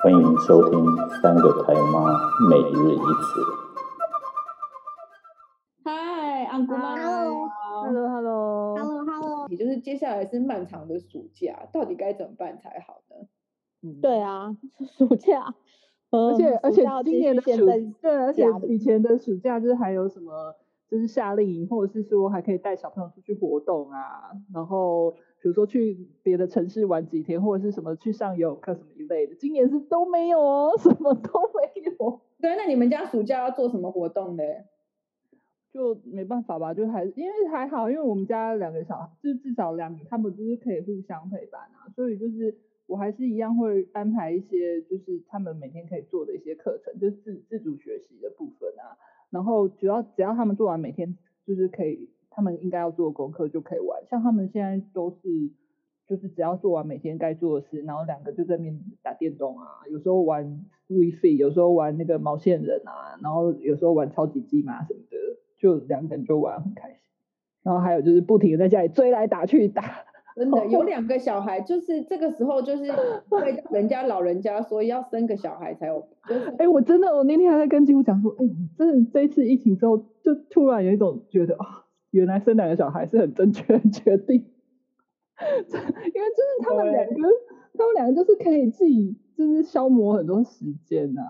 欢迎收听《三个台妈每日一词》。嗨，安姑妈。Hello，Hello，Hello，Hello。也就是接下来是漫长的暑假，到底该怎么办才好呢？嗯，对啊，暑假，而且而且今年的暑，对，而且以前的暑假就是还有什么，就是夏令营，或者是说还可以带小朋友出去活动啊，然后。比如说去别的城市玩几天，或者是什么去上游泳课什么一类的，今年是都没有哦，什么都没有。对，那你们家暑假要做什么活动呢？就没办法吧，就还因为还好，因为我们家两个小孩，就至少两个，他们就是可以互相陪伴啊，所以就是我还是一样会安排一些，就是他们每天可以做的一些课程，就是自自主学习的部分啊。然后主要只要他们做完每天就是可以。他们应该要做功课就可以玩，像他们现在都是，就是只要做完每天该做的事，然后两个就在那边打电动啊，有时候玩 WiFi，有时候玩那个毛线人啊，然后有时候玩超级机嘛什么的，就两个人就玩很开心。然后还有就是不停的在家里追来打去打，真的 有两个小孩，就是这个时候就是为人家老人家说要生个小孩才有。哎、就是欸，我真的我那天还在跟金姑讲说，哎、欸，我真的这一次疫情之后，就突然有一种觉得啊。原来生两个小孩是很正确的决定，因为就是他们两个，他们两个就是可以自己就是消磨很多时间啊，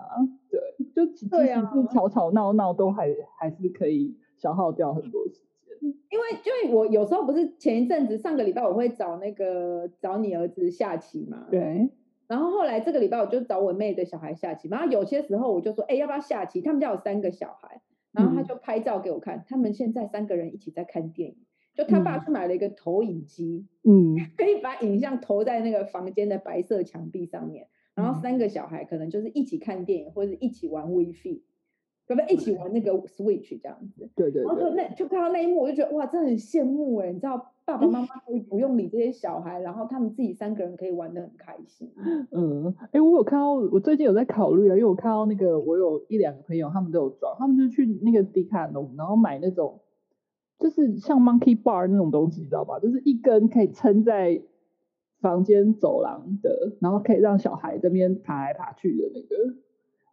对，就即使是吵吵闹闹都还还是可以消耗掉很多时间。因为因为我有时候不是前一阵子上个礼拜我会找那个找你儿子下棋嘛，对，然后后来这个礼拜我就找我妹的小孩下棋，然后有些时候我就说，哎，要不要下棋？他们家有三个小孩。然后他就拍照给我看，嗯，他们现在三个人一起在看电影。就他爸去买了一个投影机，嗯，可以把影像投在那个房间的白色墙壁上面。然后三个小孩可能就是一起看电影，或者一起玩 WiFi，要不要一起玩那个 Switch 这样子？对对，对。然后就那就看到那一幕，我就觉得哇，真的很羡慕哎！你知道，爸爸妈妈可以不用理这些小孩，然后他们自己三个人可以玩的很开心。嗯，哎，我有看到，我最近有在考虑啊，因为我看到那个，我有一两个朋友，他们都有装，他们就去那个迪卡侬，然后买那种，就是像 Monkey Bar 那种东西，你知道吧？就是一根可以撑在房间走廊的，然后可以让小孩这边爬来爬去的那个。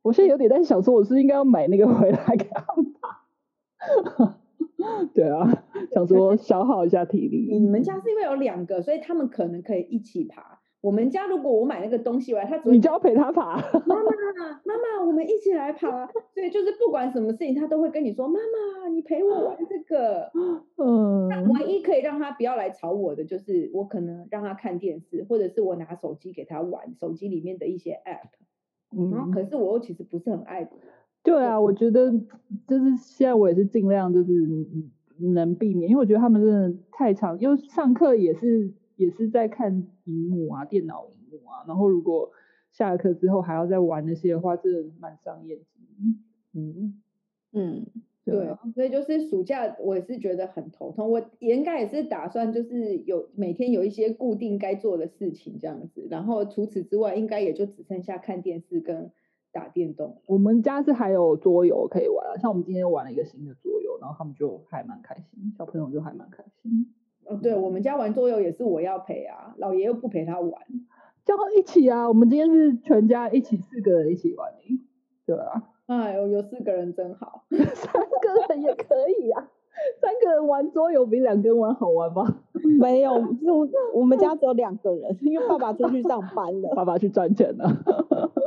我现在有点在想说，我是应该要买那个回来给他们爬。对啊，想说消耗一下体力。你们家是因为有两个，所以他们可能可以一起爬。我们家如果我买那个东西回来，他只你就要陪他爬。妈妈，妈妈，我们一起来爬。对，就是不管什么事情，他都会跟你说：“妈妈，你陪我玩这个。”嗯。那唯一可以让他不要来吵我的，就是我可能让他看电视，或者是我拿手机给他玩手机里面的一些 app。嗯。然后，可是我又其实不是很爱。对啊，我觉得就是现在我也是尽量就是能避免，因为我觉得他们真的太长，因为上课也是也是在看荧幕啊，电脑荧幕啊，然后如果下了课之后还要再玩那些的话，真的蛮伤眼睛。嗯嗯，对，所以就是暑假我也是觉得很头痛，我应该也是打算就是有每天有一些固定该做的事情这样子，然后除此之外，应该也就只剩下看电视跟。打电动，我们家是还有桌游可以玩啊，像我们今天玩了一个新的桌游，然后他们就还蛮开心，小朋友就还蛮开心。哦，对，我们家玩桌游也是我要陪啊，老爷又不陪他玩，叫他一起啊。我们今天是全家一起四个人一起玩，对啊。哎呦，有四个人真好，三个人也可以啊，三个人玩桌游比两个人玩好玩吗？没有，就我们家只有两个人，因为爸爸出去上班了，爸爸去赚钱了。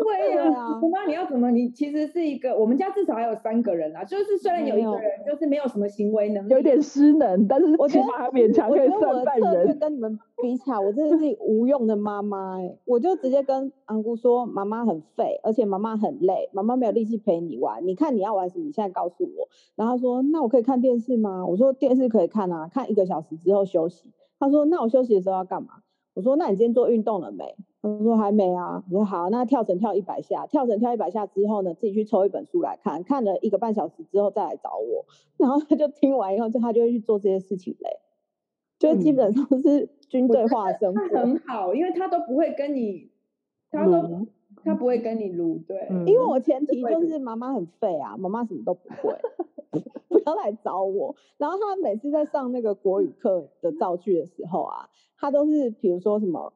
对呀、啊，那，你要怎么？你其实是一个，我们家至少还有三个人啊。就是虽然有一个人就是没有什么行为能力，有点失能，但是起码还勉强可以算半人。跟你们比起来，我真的是无用的妈妈哎！我就直接跟安姑说，妈妈很废，而且妈妈很累，妈妈没有力气陪你玩。你看你要玩什么？你现在告诉我。然后他说，那我可以看电视吗？我说电视可以看啊，看一个小时之后休息。他说，那我休息的时候要干嘛？我说，那你今天做运动了没？他说还没啊。我说好，那跳绳跳一百下，跳绳跳一百下之后呢，自己去抽一本书来看，看了一个半小时之后再来找我。然后他就听完以后，就他就会去做这些事情嘞，就基本上是军队化生活，嗯、很好，因为他都不会跟你，他都、嗯、他不会跟你撸，对、嗯，因为我前提就是妈妈很废啊，妈妈什么都不会，不要来找我。然后他每次在上那个国语课的造句的时候啊，他都是比如说什么。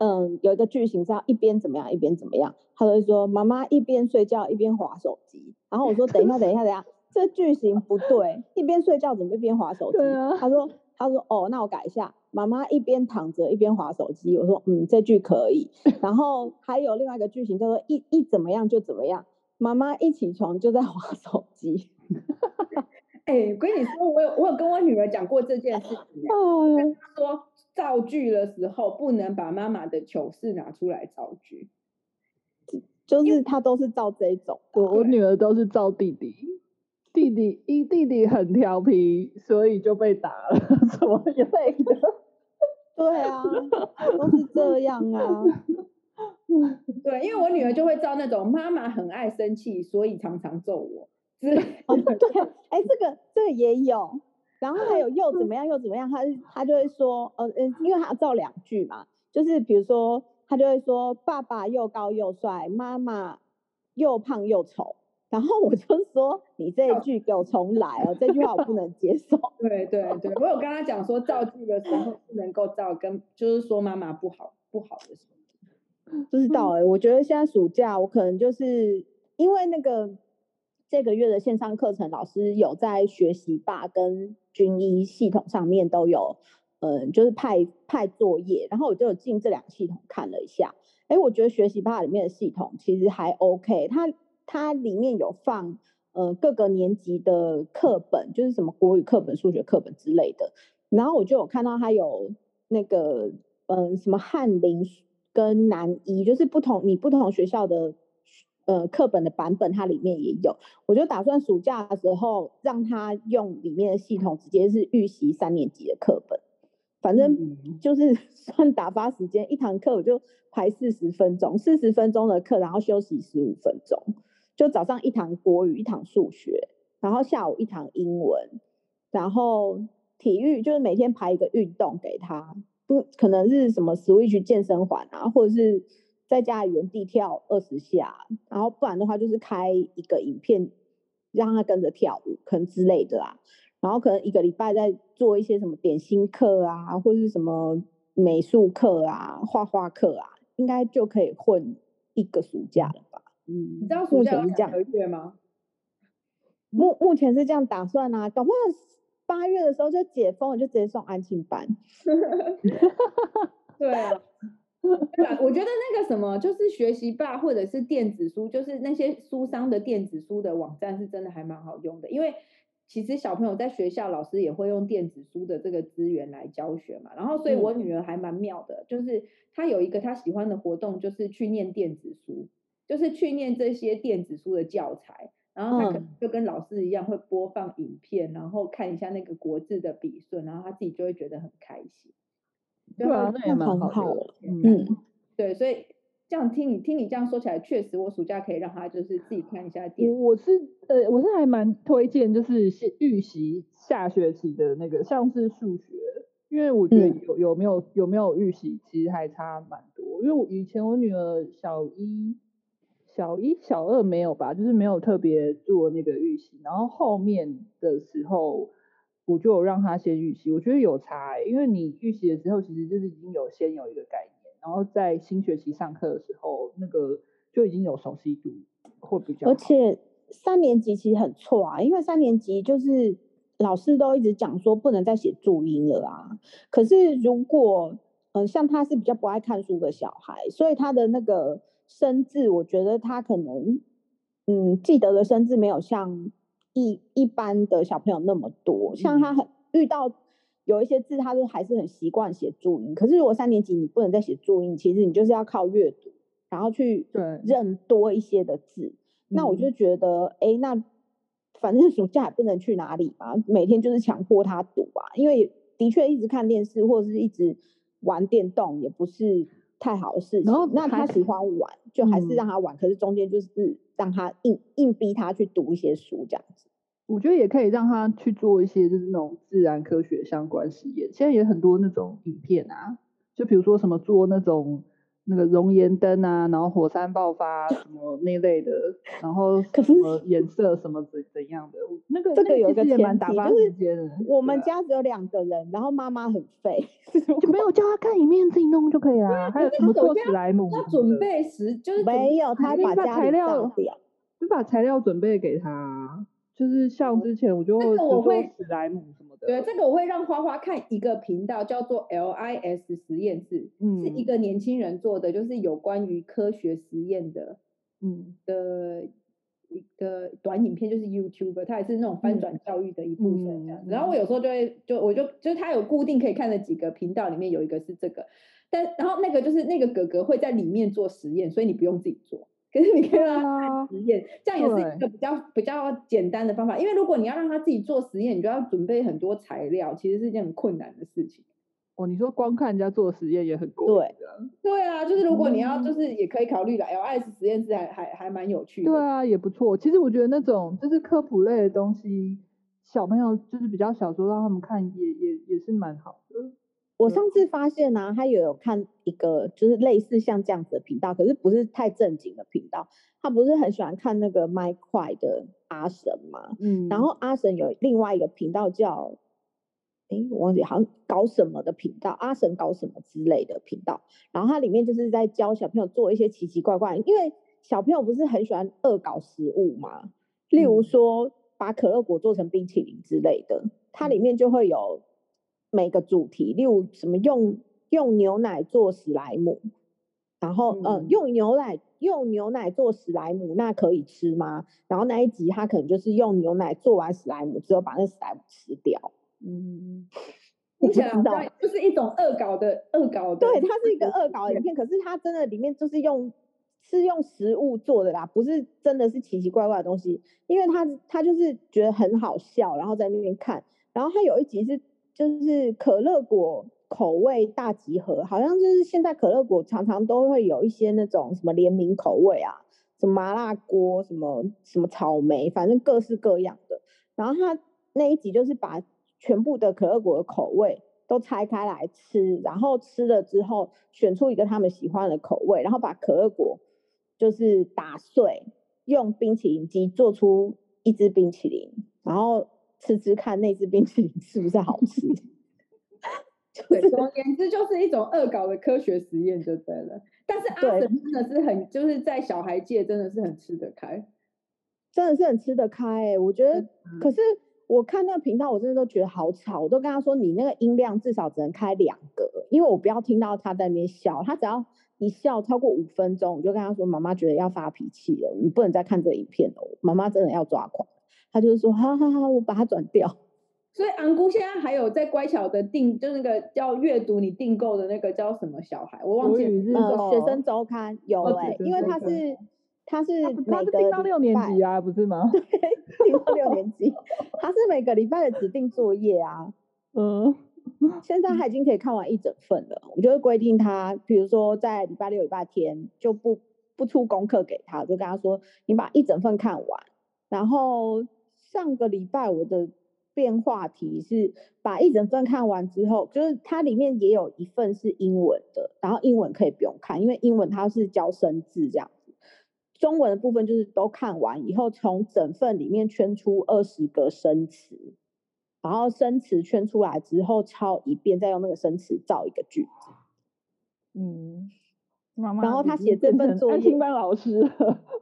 嗯，有一个句型是要一边怎么样一边怎么样，他就会说妈妈一边睡觉一边划手机，然后我说等一下等一下等一下，这句型不对，一边睡觉怎么一边划手机？啊、他说他说哦，那我改一下，妈妈一边躺着一边滑手机，我说嗯，这句可以。然后还有另外一个句型叫做一一怎么样就怎么样，妈妈一起床就在滑手机。哎、欸，我跟你说，我有我有跟我女儿讲过这件事情，我跟她说。造句的时候不能把妈妈的糗事拿出来造句，就是他都是造这种。我我女儿都是造弟弟，弟弟一弟弟很调皮，所以就被打了，什么之类的。对啊，都是这样啊。对，因为我女儿就会造那种妈妈很爱生气，所以常常揍我。是，哦、对，哎、欸，这个这个也有。然后还有又怎么样又怎么样，她她就会说，呃嗯，因为她要造两句嘛，就是比如说她就会说爸爸又高又帅，妈妈又胖又丑，然后我就说你这一句给我重 来哦，这句话我不能接受。对对对，我有跟他讲说造句的时候不能够造跟就是说妈妈不好不好的时候，不知道哎、欸，我觉得现在暑假我可能就是因为那个。这个月的线上课程，老师有在学习吧跟军医系统上面都有，嗯，就是派派作业，然后我就有进这两个系统看了一下，哎，我觉得学习吧里面的系统其实还 OK，它它里面有放，呃，各个年级的课本，就是什么国语课本、数学课本之类的，然后我就有看到它有那个，嗯，什么翰林跟南一，就是不同你不同学校的。呃，课本的版本它里面也有，我就打算暑假的时候让他用里面的系统，直接是预习三年级的课本，反正就是 算打发时间，一堂课我就排四十分钟，四十分钟的课，然后休息十五分钟，就早上一堂国语，一堂数学，然后下午一堂英文，然后体育就是每天排一个运动给他，不可能是什么 Switch 健身环啊，或者是。在家里原地跳二十下，然后不然的话就是开一个影片，让他跟着跳舞，可能之类的啦。然后可能一个礼拜再做一些什么点心课啊，或是什么美术课啊、画画课啊，应该就可以混一个暑假了吧？嗯，你知道暑假是这样个月吗？目目前是这样打算啊，搞不好八月的时候就解封了，就直接送安亲班。对啊。我觉得那个什么，就是学习吧，或者是电子书，就是那些书商的电子书的网站，是真的还蛮好用的。因为其实小朋友在学校，老师也会用电子书的这个资源来教学嘛。然后，所以我女儿还蛮妙的，就是她有一个她喜欢的活动，就是去念电子书，就是去念这些电子书的教材。然后他可能就跟老师一样，会播放影片，然后看一下那个国字的笔顺，然后他自己就会觉得很开心。对啊，那也蛮好的。嗯，对，所以这样听你听你这样说起来，确实我暑假可以让他就是自己看一下电视。我是呃，我是还蛮推荐，就是预习下学期的那个，像是数学，因为我觉得有有没有有没有预习，其实还差蛮多。因为我以前我女儿小一、小一、小二没有吧，就是没有特别做那个预习，然后后面的时候。我就让他先预习，我觉得有差、欸，因为你预习的时候，其实就是已经有先有一个概念，然后在新学期上课的时候，那个就已经有熟悉度，会比较。而且三年级其实很错啊，因为三年级就是老师都一直讲说不能再写注音了啊。可是如果嗯、呃，像他是比较不爱看书的小孩，所以他的那个生字，我觉得他可能嗯记得的生字没有像。一一般的小朋友那么多，像他很遇到有一些字，他都还是很习惯写注音。可是如果三年级你不能再写注音，其实你就是要靠阅读，然后去认多一些的字。那我就觉得，哎、嗯，那反正暑假也不能去哪里嘛，每天就是强迫他读啊。因为的确一直看电视或者是一直玩电动也不是太好的事情。然后那他喜欢玩，就还是让他玩。嗯、可是中间就是让他硬硬逼他去读一些书这样子。我觉得也可以让他去做一些就是那种自然科学相关实验，现在也很多那种影片啊，就比如说什么做那种那个熔岩灯啊，然后火山爆发什么那类的，然后什么颜色什么怎怎样的，那个这个有一个前提，就是我们家只有两个人，然后妈妈很废，就没有叫他看影片自己弄就可以了。还有什么做史莱姆？他准备时就是没有，他把材料就把材料准备给他，就是像之前我就这个我会史莱姆什么的。对，这个我会让花花看一个频道，叫做 LIS 实验室，嗯、是一个年轻人做的，就是有关于科学实验的，嗯的一个短影片，就是 YouTuber，他也是那种翻转教育的一部分这样。嗯、然后我有时候就会就我就就是他有固定可以看的几个频道，里面有一个是这个，但然后那个就是那个哥哥会在里面做实验，所以你不用自己做。可是你可以让他实验，这样也是一个比较比较简单的方法。因为如果你要让他自己做实验，你就要准备很多材料，其实是一件很困难的事情。哦，你说光看人家做实验也很过瘾。对，对啊，就是如果你要，就是也可以考虑的。LIS 实验室还还还蛮有趣的。对啊，也不错。其实我觉得那种就是科普类的东西，小朋友就是比较小时候让他们看也，也也也是蛮好的。我上次发现呢、啊，他有有看一个就是类似像这样子的频道，可是不是太正经的频道。他不是很喜欢看那个麦块的阿神嘛？嗯，然后阿神有另外一个频道叫，哎，我忘记好像搞什么的频道，阿神搞什么之类的频道。然后它里面就是在教小朋友做一些奇奇怪怪，因为小朋友不是很喜欢恶搞食物嘛，例如说把可乐果做成冰淇淋之类的，它里面就会有。每个主题，例如什么用用牛奶做史莱姆，然后嗯、呃，用牛奶用牛奶做史莱姆，那可以吃吗？然后那一集他可能就是用牛奶做完史莱姆之后把那史莱姆吃掉。嗯，听起来就是一种恶搞的恶搞的。对，它是一个恶搞的影片，可是它真的里面就是用是用食物做的啦，不是真的是奇奇怪怪的东西，因为他他就是觉得很好笑，然后在那边看，然后他有一集是。就是可乐果口味大集合，好像就是现在可乐果常常都会有一些那种什么联名口味啊，什么麻辣锅，什么什么草莓，反正各式各样的。然后他那一集就是把全部的可乐果的口味都拆开来吃，然后吃了之后选出一个他们喜欢的口味，然后把可乐果就是打碎，用冰淇淋机做出一支冰淇淋，然后。吃吃看那支冰淇淋是不是好吃？对，总而言之就是一种恶搞的科学实验就对了。但是阿神真的是很，就是在小孩界真的是很吃得开，真的是很吃得开哎、欸。我觉得，嗯、可是我看那个频道，我真的都觉得好吵。我都跟他说，你那个音量至少只能开两个，因为我不要听到他在那边笑。他只要一笑超过五分钟，我就跟他说，妈妈觉得要发脾气了，你不能再看这影片了，妈妈真的要抓狂。他就是说，哈哈哈，我把它转掉。所以昂姑现在还有在乖巧的订，就那个叫阅读你订购的那个叫什么小孩，我忘记了。呃，学生周刊有哎、因为他是他是他是订到六年级啊，不是吗？对，订到六年级，他是每个礼拜的指定作业啊。嗯，现在他已经可以看完一整份了。我就会规定他，比如说在礼拜六、礼拜天就不不出功课给他，我就跟他说，你把一整份看完，然后。上个礼拜我的变化题是把一整份看完之后，就是它里面也有一份是英文的，然后英文可以不用看，因为英文它是教生字这样子。中文的部分就是都看完以后，从整份里面圈出二十个生词，然后生词圈出来之后抄一遍，再用那个生词造一个句子。嗯。妈妈然后他写这份作业，班老师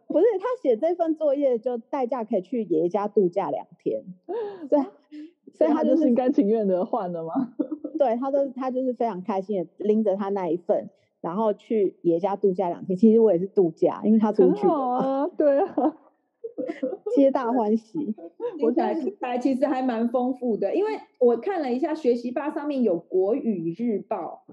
不是他写这份作业就代价可以去爷爷家度假两天，对，所以他就是心甘情愿的换了吗？对，他都他就是非常开心的拎着他那一份，然后去爷爷家度假两天。其实我也是度假，因为他出去啊，对啊，皆大欢喜。我起来来其实还蛮丰富的，因为我看了一下学习吧上面有国语日报。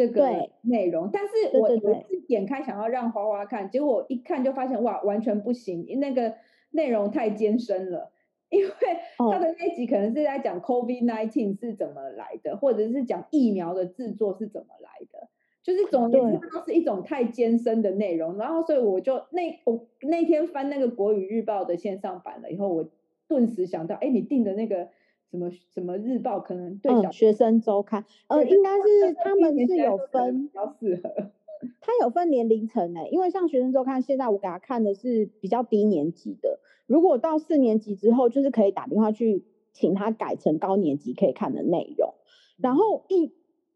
这个内容，但是我我一次点开想要让花花看，结果一看就发现哇，完全不行，那个内容太艰深了。因为他的那集可能是在讲 COVID-19 是怎么来的，或者是讲疫苗的制作是怎么来的，就是总之都是一种太艰深的内容。然后所以我就那我那天翻那个国语日报的线上版了以后，我顿时想到，哎，你订的那个。什么什么日报可能对学生周刊，呃，应该是他们是有分，比较适合。他有分年龄层诶，因为像学生周刊，现在我给他看的是比较低年级的，如果到四年级之后，就是可以打电话去请他改成高年级可以看的内容。然后以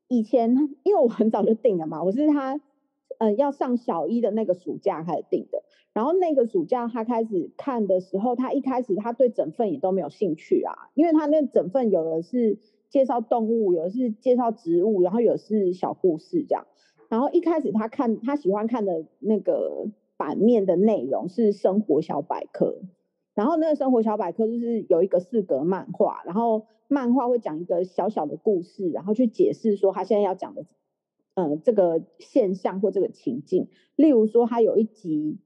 以前，因为我很早就定了嘛，我是他呃要上小一的那个暑假开始订的。然后那个暑假他开始看的时候，他一开始他对整份也都没有兴趣啊，因为他那整份有的是介绍动物，有的是介绍植物，然后有的是小故事这样。然后一开始他看他喜欢看的那个版面的内容是生活小百科，然后那个生活小百科就是有一个四格漫画，然后漫画会讲一个小小的故事，然后去解释说他现在要讲的，呃，这个现象或这个情境。例如说他有一集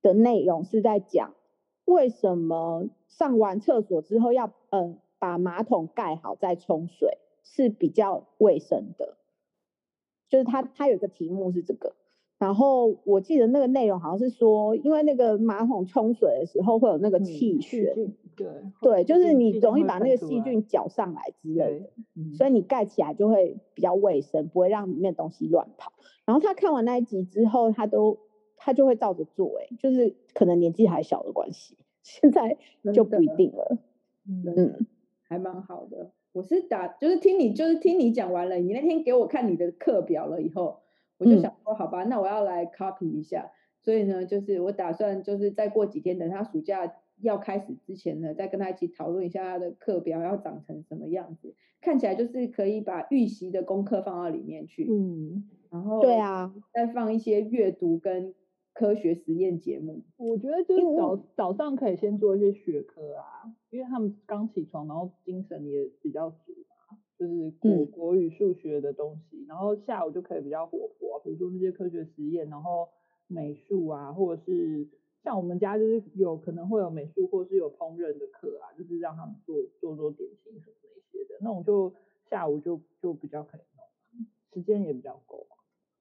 的内容是在讲为什么上完厕所之后要呃把马桶盖好再冲水是比较卫生的。就是他，他有一个题目是这个，然后我记得那个内容好像是说，因为那个马桶冲水的时候会有那个气旋，嗯、对对，就是你容易把那个细菌搅上来之类的，嗯、所以你盖起来就会比较卫生，不会让里面东西乱跑。然后他看完那一集之后，他都他就会照着做，哎，就是可能年纪还小的关系，现在就不一定了，嗯，嗯还蛮好的。我是打，就是听你，就是听你讲完了。你那天给我看你的课表了以后，我就想说，好吧，那我要来 copy 一下。所以呢，就是我打算，就是再过几天，等他暑假要开始之前呢，再跟他一起讨论一下他的课表要长成什么样子。看起来就是可以把预习的功课放到里面去，嗯，然后对啊，再放一些阅读跟。科学实验节目，我觉得就是早早上可以先做一些学科啊，因为他们刚起床，然后精神也比较足嘛，就是国国语、数学的东西，然后下午就可以比较活泼啊，比如说那些科学实验，然后美术啊，或者是像我们家就是有可能会有美术，或是有烹饪的课啊，就是让他们做做做点心什么那些的，那种就下午就就比较可以弄，时间也比较够。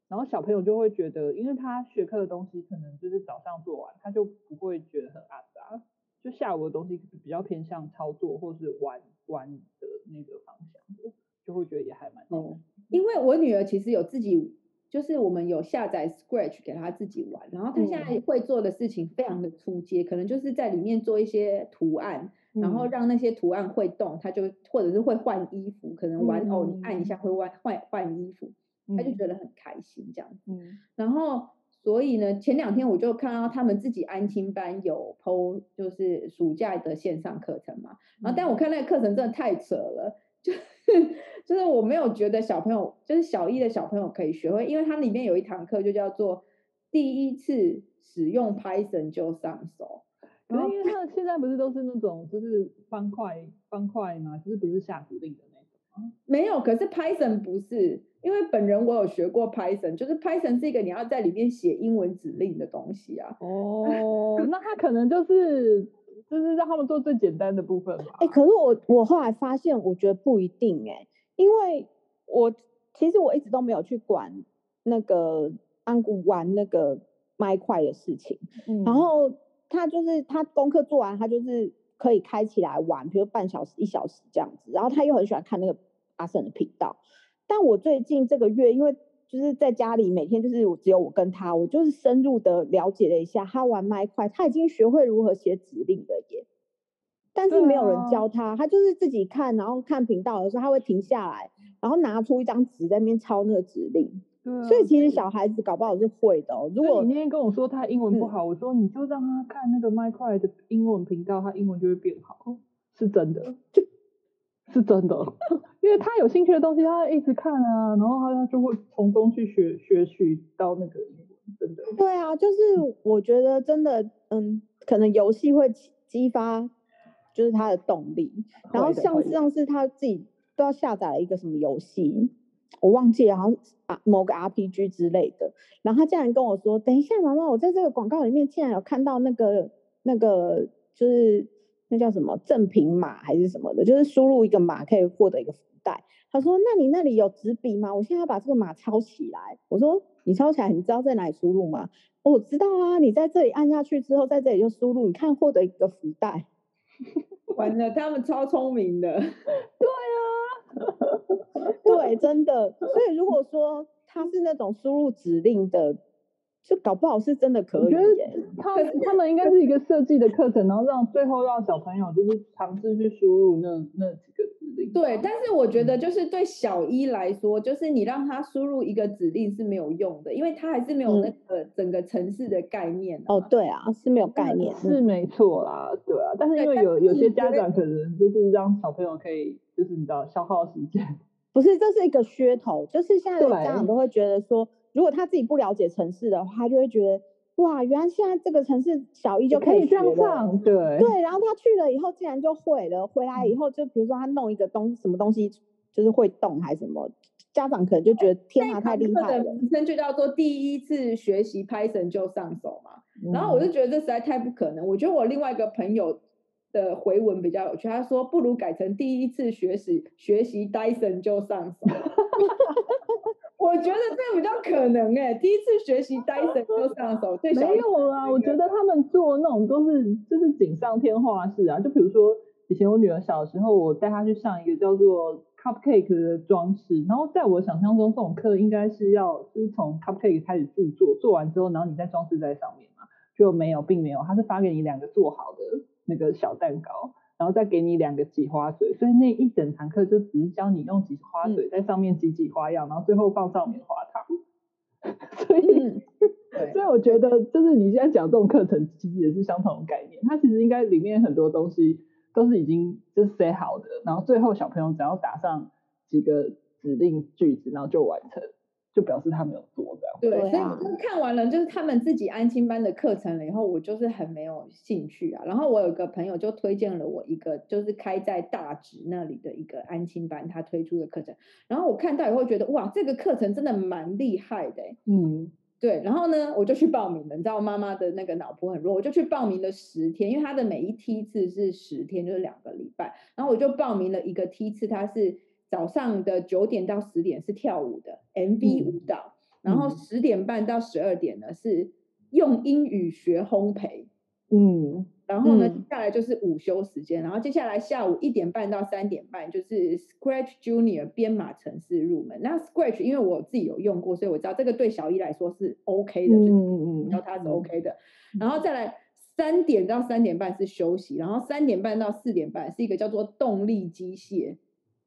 然后小朋友就会觉得，因为他学科的东西可能就是早上做完，他就不会觉得很阿杂，就下午的东西比较偏向操作或是玩玩的那个方向，就会觉得也还蛮好。因为我女儿其实有自己，就是我们有下载 Scratch 给她自己玩，然后她现在会做的事情非常的初阶，可能就是在里面做一些图案，然后让那些图案会动，她就或者是会换衣服，可能玩偶你按一下会换换换衣服。她就觉得很开心这样子，嗯，然后所以呢，前两天我就看到他们自己安亲班有 PO，就是暑假的线上课程嘛，然后但我看那个课程真的太扯了，就是就是我没有觉得小朋友就是小一的小朋友可以学会，因为它里面有一堂课就叫做第一次使用 Python 就上手，然后因为他现在不是都是那种就是方块方块嘛，就是不是下指令的没有，可是 Python 不是。因为本人我有学过 Python，就是 Python 是一个你要在里面写英文指令的东西啊。哦，那他可能就是就是让他们做最简单的部分吧。哎、欸，可是我我后来发现，我觉得不一定哎、欸，因为我其实我一直都没有去管那个安谷玩那个麦块的事情。嗯，然后他就是他功课做完，他就是可以开起来玩，比如半小时、一小时这样子。然后他又很喜欢看那个阿胜的频道。但我最近这个月，因为就是在家里每天就是只有我跟他，我就是深入的了解了一下，他玩麦块，他已经学会如何写指令了耶。但是没有人教他，他就是自己看，然后看频道的时候，他会停下来，然后拿出一张纸在那边抄那个指令。对，所以其实小孩子搞不好是会的哦。如果你那天跟我说他英文不好，我说你就让他看那个麦块的英文频道，他英文就会变好，是真的。是真的，因为他有兴趣的东西，他一直看啊，然后他他就会从中去学学取到那个英文，真的。对啊，就是我觉得真的，嗯，可能游戏会激发就是他的动力。然后像像是他自己都要下载了一个什么游戏，我忘记了，好像啊某个 RPG 之类的。然后他竟然跟我说：“等一下，妈妈，我在这个广告里面竟然有看到那个那个就是。”那叫什么赠品码还是什么的？就是输入一个码可以获得一个福袋。他说：“那你那里有纸笔吗？我现在要把这个码抄起来。”我说：“你抄起来，你知道在哪里输入吗？”哦，我知道啊，你在这里按下去之后，在这里就输入，你看获得一个福袋。完了，他们超聪明的。对啊，对，真的。所以如果说他是那种输入指令的。就搞不好是真的可以。我觉得 他他们应该是一个设计的课程，然后让最后让小朋友就是尝试去输入那那几个指令。对，但是我觉得就是对小一来说，就是你让他输入一个指令是没有用的，因为他还是没有那个整个城市的概念，啊嗯。哦，对啊，是没有概念，是没错啦，对啊。但是因为有有些家长可能就是让小朋友可以就是你知道消耗时间，不是，这是一个噱头，就是现在的家长都会觉得说。如果他自己不了解城市的话，他就会觉得哇，原来现在这个城市小一就可以这样，上对对。然后他去了以后，竟然就会了。回来以后，就比如说他弄一个东什么东西，就是会动还是什么，家长可能就觉得天哪，太厉害了。名称就叫做第一次学习 Python 就上手嘛。嗯、然后我就觉得这实在太不可能。我觉得我另外一个朋友的回文比较有趣，他说不如改成第一次学习学习 Dyson 就上手。我觉得这比较可能哎，第一次学习 Dyson 就上手，对，没有啊，我觉得他们做那种都是就是锦上添花式啊，就比如说以前我女儿小时候，我带她去上一个叫做 Cupcake 的装饰，然后在我想象中这种课应该是要就是从 Cupcake 开始制作，做完之后，然后你再装饰在上面嘛，就没有，并没有，他是发给你两个做好的那个小蛋糕。然后再给你两个挤花水，所以那一整堂课就只是教你用挤花水在上面挤挤花样，嗯、然后最后放上棉花糖。所以，嗯、所以我觉得就是你现在讲这种课程，其实也是相同的概念。它其实应该里面很多东西都是已经就是好的，然后最后小朋友只要打上几个指令句子，然后就完成。就表示他没有做这样。对，所以看完了就是他们自己安亲班的课程了以后，我就是很没有兴趣啊。然后我有个朋友就推荐了我一个，就是开在大直那里的一个安亲班，他推出的课程。然后我看到以后觉得哇，这个课程真的蛮厉害的。嗯，对。然后呢，我就去报名了。你知道妈妈的那个脑波很弱，我就去报名了十天，因为他的每一梯次是十天，就是两个礼拜。然后我就报名了一个梯次，它是。早上的九点到十点是跳舞的 MV 舞蹈，嗯、然后十点半到十二点呢是用英语学烘焙，嗯，然后呢、下来就是午休时间，然后接下来下午一点半到三点半就是 Scratch Junior 编码程式入门。那 Scratch 因为我自己有用过，所以我知道这个对小一来说是 OK 的，嗯嗯嗯，然后它是 OK 的，嗯、然后再来三点到三点半是休息，然后三点半到四点半是一个叫做动力机械。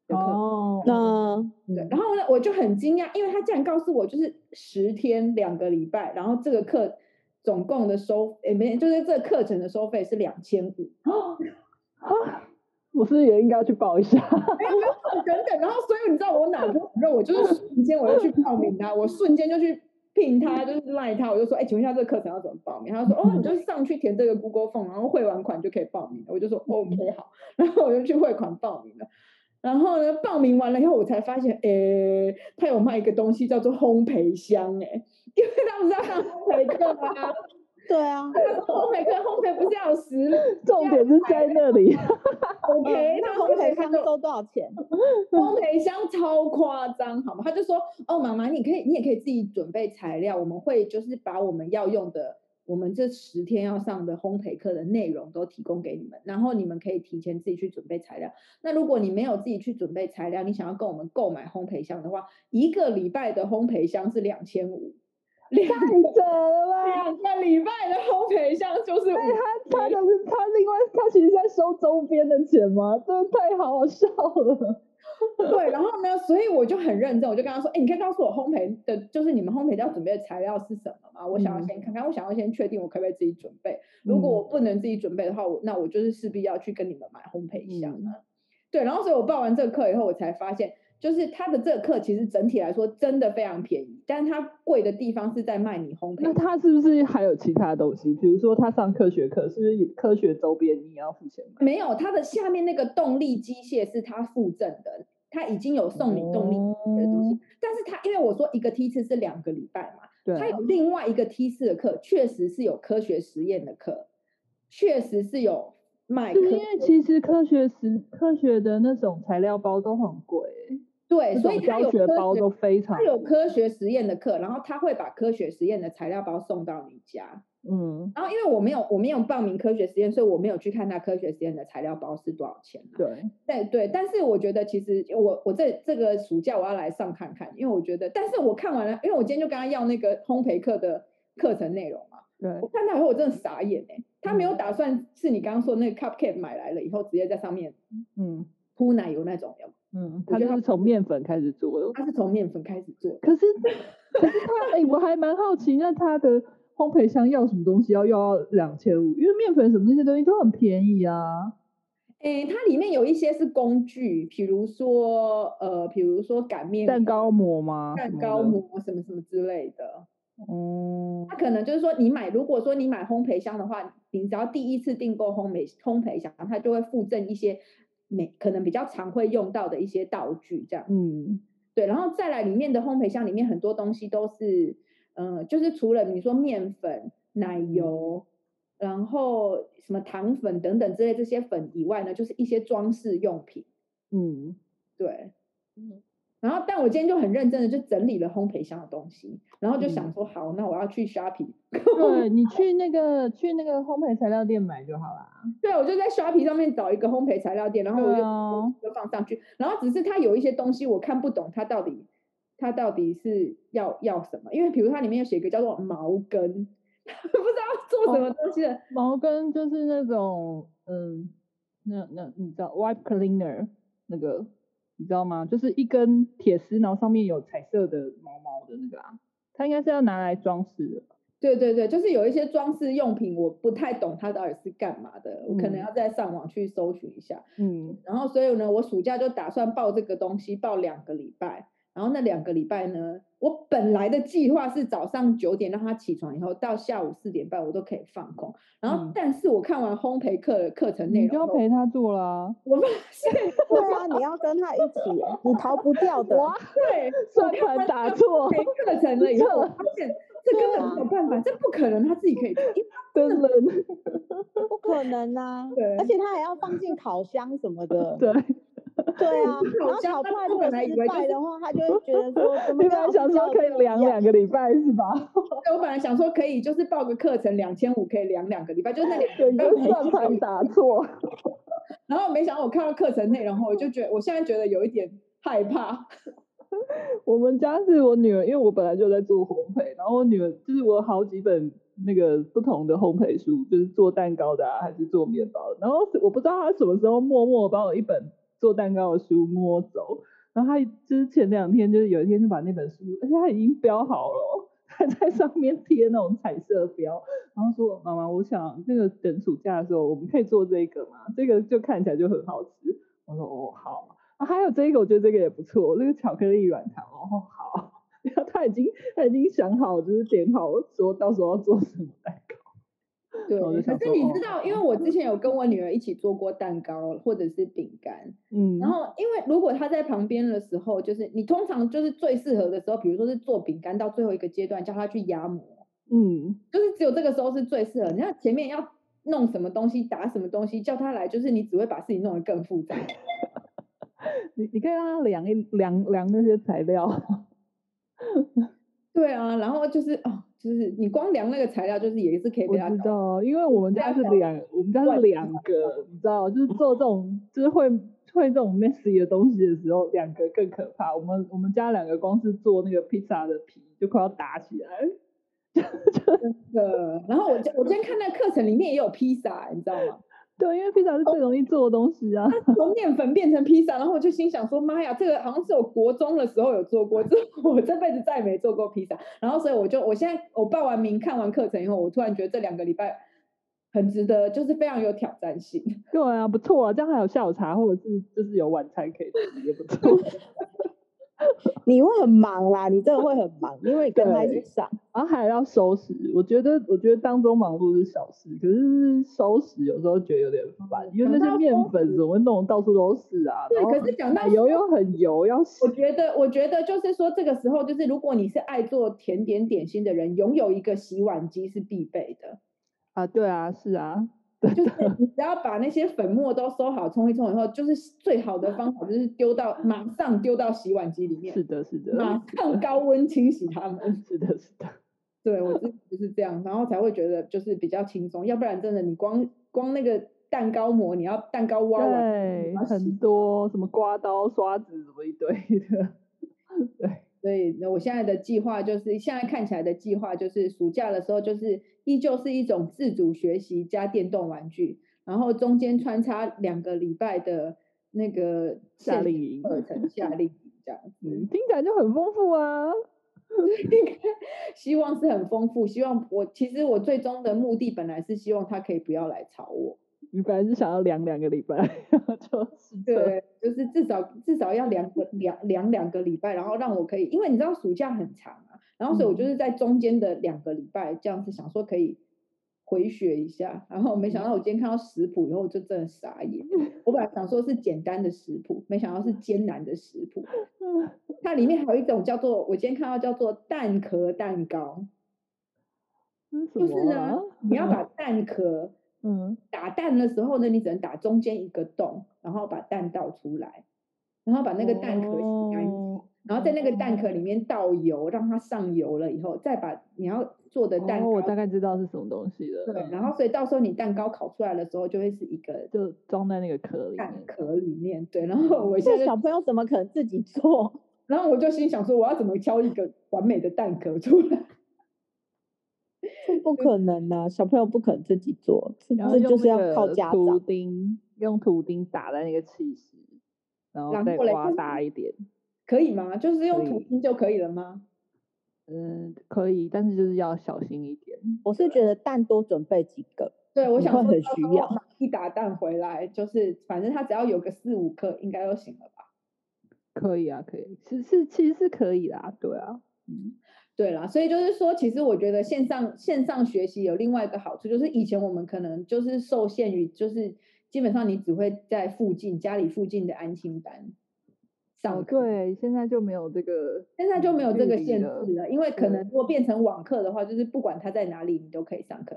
哦，那对，然后呢，我就很惊讶，因为他竟然告诉我，就是十天两个礼拜，然后这个课总共的收，诶，没，就是这个课程的收费是两千五。啊，我是不是也应该要去报一下？等等，然后所以你知道我脑子很热，我就是瞬间我就去报名他，我瞬间就去聘他，就是赖他，我就说，哎，请问一下这个课程要怎么报名？他说，哦，你就上去填这个 Google Form，然后汇完款就可以报名了。我就说 OK 好，然后我就去汇款报名了。然后呢，报名完了以后，我才发现，诶，他有卖一个东西叫做烘焙箱，诶，因为他不是要上烘焙课啊？对啊，烘焙课烘焙不是要有实，重点是在那里。OK，那烘焙箱收多少钱？烘焙箱超夸张，好吗？他就说，哦，妈妈，你可以，你也可以自己准备材料，我们会就是把我们要用的。我们这十天要上的烘焙课的内容都提供给你们，然后你们可以提前自己去准备材料。那如果你没有自己去准备材料，你想要跟我们购买烘焙箱的话，一个礼拜的烘焙箱是两千五，太扯了吧？两个礼拜的烘焙箱就是五，他他的他另外他其实在收周边的钱吗？真的太好笑了。对，然后呢，所以我就很认真，我就跟他说，哎，你可以告诉我烘焙的，就是你们烘焙要准备的材料是什么吗？我想要先看看，我想要先确定我可不可以自己准备。如果我不能自己准备的话，我那我就是势必要去跟你们买烘焙箱了。对，然后所以我报完这个课以后，我才发现。就是他的这个课其实整体来说真的非常便宜，但是他贵的地方是在卖你烘焙。那他是不是还有其他东西？比如说他上科学课，是不是科学周边你也要付钱买？没有，他的下面那个动力机械是他附赠的，他已经有送你动力的东西。哦、但是他因为我说一个梯次是两个礼拜嘛，对，他有另外一个梯次的课，确实是有科学实验的课，确实是有卖。因为其实科学实科学的那种材料包都很贵。对，所以他有教学包都非常，他有科学实验的课，然后他会把科学实验的材料包送到你家。嗯，然后因为我没有我没有报名科学实验，所以我没有去看他科学实验的材料包是多少钱，啊。对，对对，但是我觉得其实我我这这个暑假我要来上看看，因为我觉得，但是我看完了，因为我今天就跟他要那个烘焙课的课程内容嘛。对，我看到以后我真的傻眼哎，他没有打算是你刚刚说那个 cupcake 买来了以后直接在上面嗯铺奶油那种，嗯，他就是从面粉开始做的，他是从面粉开始做。可是 可是他哎，我还蛮好奇，那他的。烘焙箱要什么东西要要两千五，因为面粉什么那些东西都很便宜啊。诶，它里面有一些是工具，比如说呃，比如说擀面蛋糕模吗？蛋糕模什么什么之类的。哦。它可能就是说，你买如果说你买烘焙箱的话，你只要第一次订购烘焙烘焙箱，它就会附赠一些每可能比较常会用到的一些道具，这样。嗯。对，然后再来里面的烘焙箱里面很多东西都是。嗯，就是除了你说面粉、奶油，然后什么糖粉等等之类这些粉以外呢，就是一些装饰用品。嗯，对，嗯，然后但我今天就很认真的就整理了烘焙箱的东西，然后就想说，好，那我要去 Shopping。对，你去那个去那个烘焙材料店买就好了。对，我就在 Shopping 上面找一个烘焙材料店，然后我就就放上去，然后只是它有一些东西我看不懂，它到底。它到底是要要什么？因为比如它里面有写一个叫做毛根，不知道做什么东西的。毛根就是那种，嗯，那那你知道 wipe cleaner 那个你知道吗？就是一根铁丝，然后上面有彩色的毛毛的那个啊。它应该是要拿来装饰的。对对对，就是有一些装饰用品，我不太懂它到底是干嘛的，我可能要再上网去搜寻一下。嗯，然后所以呢，我暑假就打算报这个东西，报两个礼拜。然后那两个礼拜呢，我本来的计划是早上九点让他起床，以后到下午四点半我都可以放空。然后，但是我看完烘焙课的课程内容，你就要陪他做啦。我发 现，对啊，你要跟他一起，你逃不掉的。哇，对，算盘打错课程了以后，我发现这根本没有办法，这不可能他自己可以做，真的不可能啊。对，而且他还要放进烤箱什么的。对。对啊，然后炒出来如果失败的话，他就会觉得说，怎么你本来想说可以量两个礼拜是吧？对，我本来想说可以，就是报个课程两千五可以量两个礼拜，就是那两个 算盘打错。然后没想到我看到课程内容后，我就觉得我现在觉得有一点害怕。我们家是我女儿，因为我本来就在做烘焙，然后我女儿就是我好几本那个不同的烘焙书，就是做蛋糕的啊，还是做面包的。然后我不知道她什么时候默默把我一本。做蛋糕的书摸走，然后他就是前两天，就是有一天就把那本书，而且他已经标好了，还在上面贴那种彩色标，然后说：“妈妈，我想那个等暑假的时候，我们可以做这个嘛？这个就看起来就很好吃。”我说：“哦，好。”啊，还有这个，我觉得这个也不错，那个巧克力软糖哦，好。然后他已经他已经想好，就是点好说到时候要做什么蛋。对，可是你知道，因为我之前有跟我女儿一起做过蛋糕或者是饼干，嗯，然后因为如果她在旁边的时候，就是你通常就是最适合的时候，比如说是做饼干到最后一个阶段，叫她去压模，嗯，就是只有这个时候是最适合。你看前面要弄什么东西，打什么东西，叫她来，就是你只会把事情弄得更复杂。你你可以让她量一量量那些材料。对啊，然后就是哦。就是你光量那个材料，就是也是可以。我知道，因为我们家是两，我们家是两个，你知道，就是做这种，就是会会这种 messy 的东西的时候，两个更可怕。我们我们家两个光是做那个披萨的皮，就快要打起来。真的。然后我我今天看那个课程里面也有披萨，你知道吗？对，因为披萨是最容易做的东西啊。它从面粉变成披萨，然后我就心想说：妈呀，这个好像是我国中的时候有做过，这我这辈子再也没做过披萨。然后所以我就，我现在我报完名看完课程以后，我突然觉得这两个礼拜很值得，就是非常有挑战性。对啊，不错啊，这样还有下午茶或者是就是有晚餐可以吃，也不错。你会很忙啦，你真的会很忙，因为跟他一起上，然后还要收拾。我觉得，我觉得当中忙碌是小事，可是收拾有时候觉得有点烦，因为那些面粉怎么会弄到处都是啊？对，可是讲到奶油又很油，要洗。我觉得，我觉得就是说，这个时候就是如果你是爱做甜点点心的人，拥有一个洗碗机是必备的。啊，对啊，是啊。就是你只要把那些粉末都收好，冲一冲以后，就是最好的方法就是丢到马上丢到洗碗机里面。是的，是的。马上高温清洗它们。是的，是的。对我自己就是这样，然后才会觉得就是比较轻松，要不然真的你光光那个蛋糕模，你要蛋糕挖完，对，很多什么刮刀、刷子什么一堆的。对，所以我现在的计划就是，现在看起来的计划就是，暑假的时候就是依旧是一种自主学习加电动玩具，然后中间穿插两个礼拜的那个夏令营课程，夏令营这样 子，嗯，听起来就很丰富啊。应该希望是很丰富，希望我其实我最终的目的本来是希望他可以不要来吵我。你本来是想要量两个礼拜，就是对，就是至少至少要量个两量两个礼拜，然后让我可以，因为你知道暑假很长啊，然后所以我就是在中间的两个礼拜这样子想说可以回血一下，然后没想到我今天看到食谱以后就真的傻眼，我本来想说是简单的食谱，没想到是艰难的食谱，它里面还有一种叫做我今天看到叫做蛋壳蛋糕，就是呢，你要把 蛋壳。嗯，打蛋的时候呢，你只能打中间一个洞，然后把蛋倒出来，然后把那个蛋壳洗干净，哦、然后在那个蛋壳里面倒油，让它上油了以后，再把你要做的蛋糕，哦，我大概知道是什么东西了。对，然后所以到时候你蛋糕烤出来的时候，就会是一个就装在那个壳里，蛋壳里面。对，然后我现在小朋友怎么可能自己做？然后我就心想说，我要怎么挑一个完美的蛋壳出来？不可能啊，小朋友不可能自己做，这就是要靠家长。用图钉打在那个气息，然后再刮大一点，可以吗？就是用图钉就可以了吗？嗯，可以，但是就是要小心一点。我是觉得蛋多准备几个，对，我想很需要。一打蛋回来，就是反正它只要有个四五颗，应该就行了吧？可以啊，可以，其实是其实是可以啦，对啊，嗯。对啦，所以就是说，其实我觉得线上线上学习有另外一个好处，就是以前我们可能就是受限于，就是基本上你只会在附近家里附近的安亲班上对，现在就没有这个，现在就没有这个限制了，因为可能如果变成网课的话，就是不管他在哪里，你都可以上课。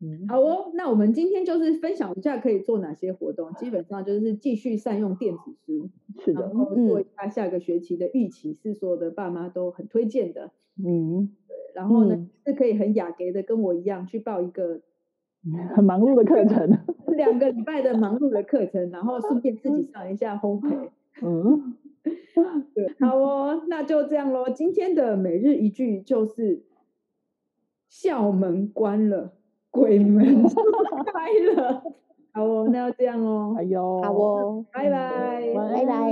嗯，好哦，那我们今天就是分享一下可以做哪些活动，基本上就是继续善用电子书，是的，然后做一下下个学期的预期，是所有的爸妈都很推荐的。嗯，对，然后呢，嗯、是可以很雅给的跟我一样去报一个 很忙碌的课程，两个礼拜的忙碌的课程，然后顺便自己上一下烘焙。嗯，对，好哦，那就这样喽。今天的每日一句就是：校门关了。鬼门开了，好哦，那要这样哦，哎呦，好哦拜，拜拜，拜拜，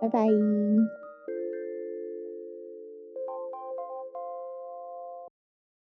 拜拜。